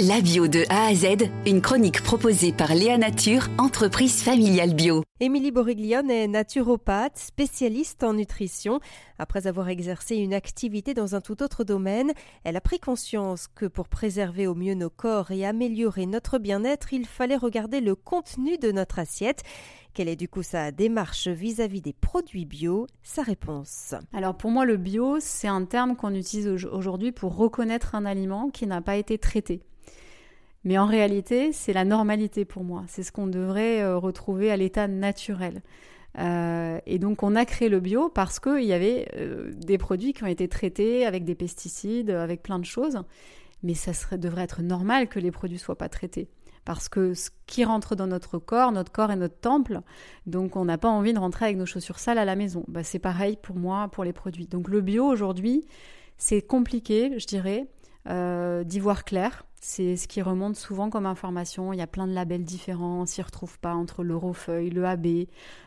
La bio de A à Z, une chronique proposée par Léa Nature, entreprise familiale bio. Émilie Boriglione est naturopathe, spécialiste en nutrition. Après avoir exercé une activité dans un tout autre domaine, elle a pris conscience que pour préserver au mieux nos corps et améliorer notre bien-être, il fallait regarder le contenu de notre assiette. Quelle est du coup sa démarche vis-à-vis des produits bio? Sa réponse. Alors pour moi, le bio, c'est un terme qu'on utilise aujourd'hui pour reconnaître un aliment qui n'a pas été traité. Mais en réalité, c'est la normalité pour moi. C'est ce qu'on devrait euh, retrouver à l'état naturel. Euh, et donc on a créé le bio parce qu'il y avait euh, des produits qui ont été traités avec des pesticides, avec plein de choses. Mais ça devrait être normal que les produits soient pas traités. Parce que ce qui rentre dans notre corps, notre corps est notre temple, donc on n'a pas envie de rentrer avec nos chaussures sales à la maison. Bah, c'est pareil pour moi, pour les produits. Donc le bio aujourd'hui, c'est compliqué, je dirais, d'y voir clair. C'est ce qui remonte souvent comme information. Il y a plein de labels différents, on s'y retrouve pas entre l'Eurofeuille, le AB,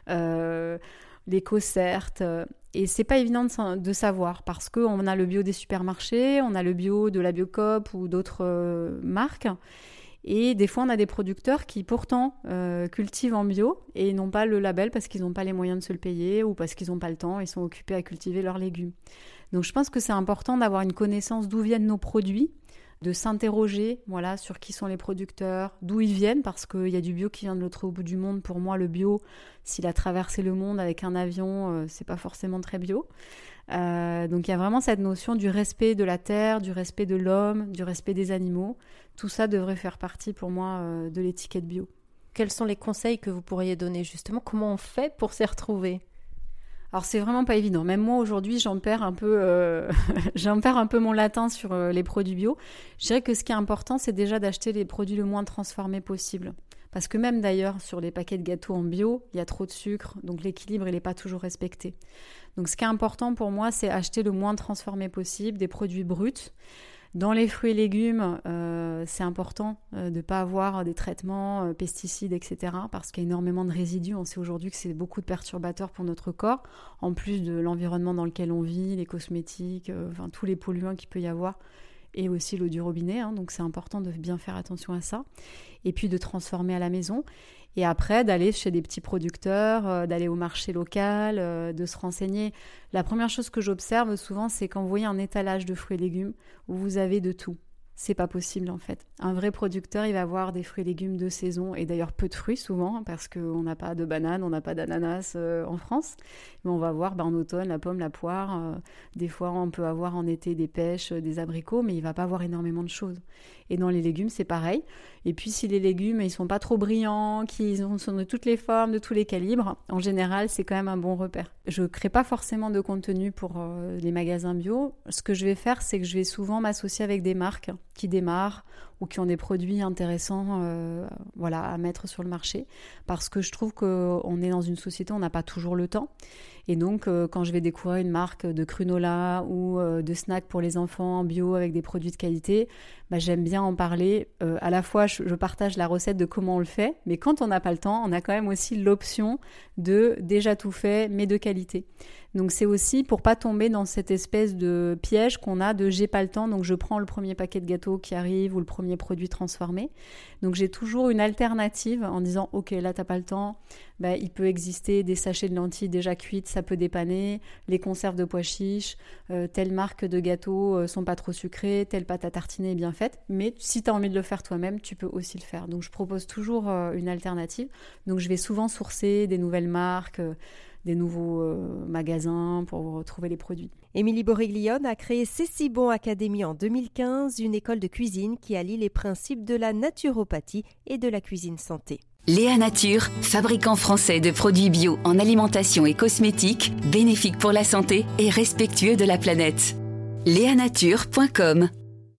euh, l'éco-cert. Euh, et c'est pas évident de, savoir parce qu'on a le bio des supermarchés, on a le bio de la Biocop ou d'autres euh, marques. Et des fois, on a des producteurs qui pourtant euh, cultivent en bio et n'ont pas le label parce qu'ils n'ont pas les moyens de se le payer ou parce qu'ils n'ont pas le temps et sont occupés à cultiver leurs légumes. Donc je pense que c'est important d'avoir une connaissance d'où viennent nos produits de s'interroger voilà, sur qui sont les producteurs, d'où ils viennent, parce qu'il y a du bio qui vient de l'autre bout du monde. Pour moi, le bio, s'il a traversé le monde avec un avion, euh, c'est pas forcément très bio. Euh, donc il y a vraiment cette notion du respect de la terre, du respect de l'homme, du respect des animaux. Tout ça devrait faire partie pour moi euh, de l'étiquette bio. Quels sont les conseils que vous pourriez donner justement? Comment on fait pour s'y retrouver? Alors c'est vraiment pas évident. Même moi aujourd'hui, j'en perds un peu, euh, mon latin sur euh, les produits bio. Je dirais que ce qui est important, c'est déjà d'acheter les produits le moins transformés possible. Parce que même d'ailleurs sur les paquets de gâteaux en bio, il y a trop de sucre, donc l'équilibre il n'est pas toujours respecté. Donc ce qui est important pour moi, c'est acheter le moins transformé possible, des produits bruts. Dans les fruits et légumes, euh, c'est important euh, de ne pas avoir des traitements, euh, pesticides, etc. Parce qu'il y a énormément de résidus. On sait aujourd'hui que c'est beaucoup de perturbateurs pour notre corps, en plus de l'environnement dans lequel on vit, les cosmétiques, enfin tous les polluants qu'il peut y avoir et aussi l'eau du robinet. Hein, donc c'est important de bien faire attention à ça. Et puis de transformer à la maison. Et après, d'aller chez des petits producteurs, euh, d'aller au marché local, euh, de se renseigner. La première chose que j'observe souvent, c'est quand vous voyez un étalage de fruits et légumes où vous avez de tout c'est pas possible en fait. Un vrai producteur, il va avoir des fruits et légumes de saison et d'ailleurs peu de fruits souvent parce qu'on n'a pas de bananes, on n'a pas d'ananas euh, en France. Mais on va voir ben, en automne la pomme, la poire. Euh, des fois, on peut avoir en été des pêches, euh, des abricots, mais il va pas avoir énormément de choses. Et dans les légumes, c'est pareil. Et puis si les légumes ils sont pas trop brillants, qu'ils sont de toutes les formes, de tous les calibres, en général, c'est quand même un bon repère. Je crée pas forcément de contenu pour les magasins bio. Ce que je vais faire, c'est que je vais souvent m'associer avec des marques qui démarrent ou qui ont des produits intéressants euh, voilà, à mettre sur le marché. Parce que je trouve qu'on est dans une société, on n'a pas toujours le temps. Et donc, euh, quand je vais découvrir une marque de crunola ou euh, de snack pour les enfants en bio avec des produits de qualité, bah, j'aime bien en parler. à la fois, je, je, partage la recette de comment on le fait, mais quand on n'a pas le temps, on a quand même aussi l'option de déjà tout fait, mais de qualité. Donc c'est aussi pour pas tomber dans cette espèce de piège qu'on a de j'ai pas le temps, donc je prends le premier paquet de gâteaux qui arrive ou le premier produit transformé. Donc j'ai toujours une alternative en disant ok là t'as pas le temps, bah, il peut exister des sachets de lentilles déjà cuites, ça peut dépanner, les conserves de pois chiches, euh, telle marque de gâteaux euh, sont pas trop sucrés, telle pâte à tartiner est bien faite, mais si tu as envie de le faire toi-même, tu peux aussi le faire. Donc je propose toujours euh, une alternative. Donc je vais souvent sourcer des nouvelles marques des nouveaux magasins pour retrouver les produits. Émilie Boriglione a créé C'est bon Académie en 2015, une école de cuisine qui allie les principes de la naturopathie et de la cuisine santé. Léa Nature, fabricant français de produits bio en alimentation et cosmétiques, bénéfiques pour la santé et respectueux de la planète. Léanature.com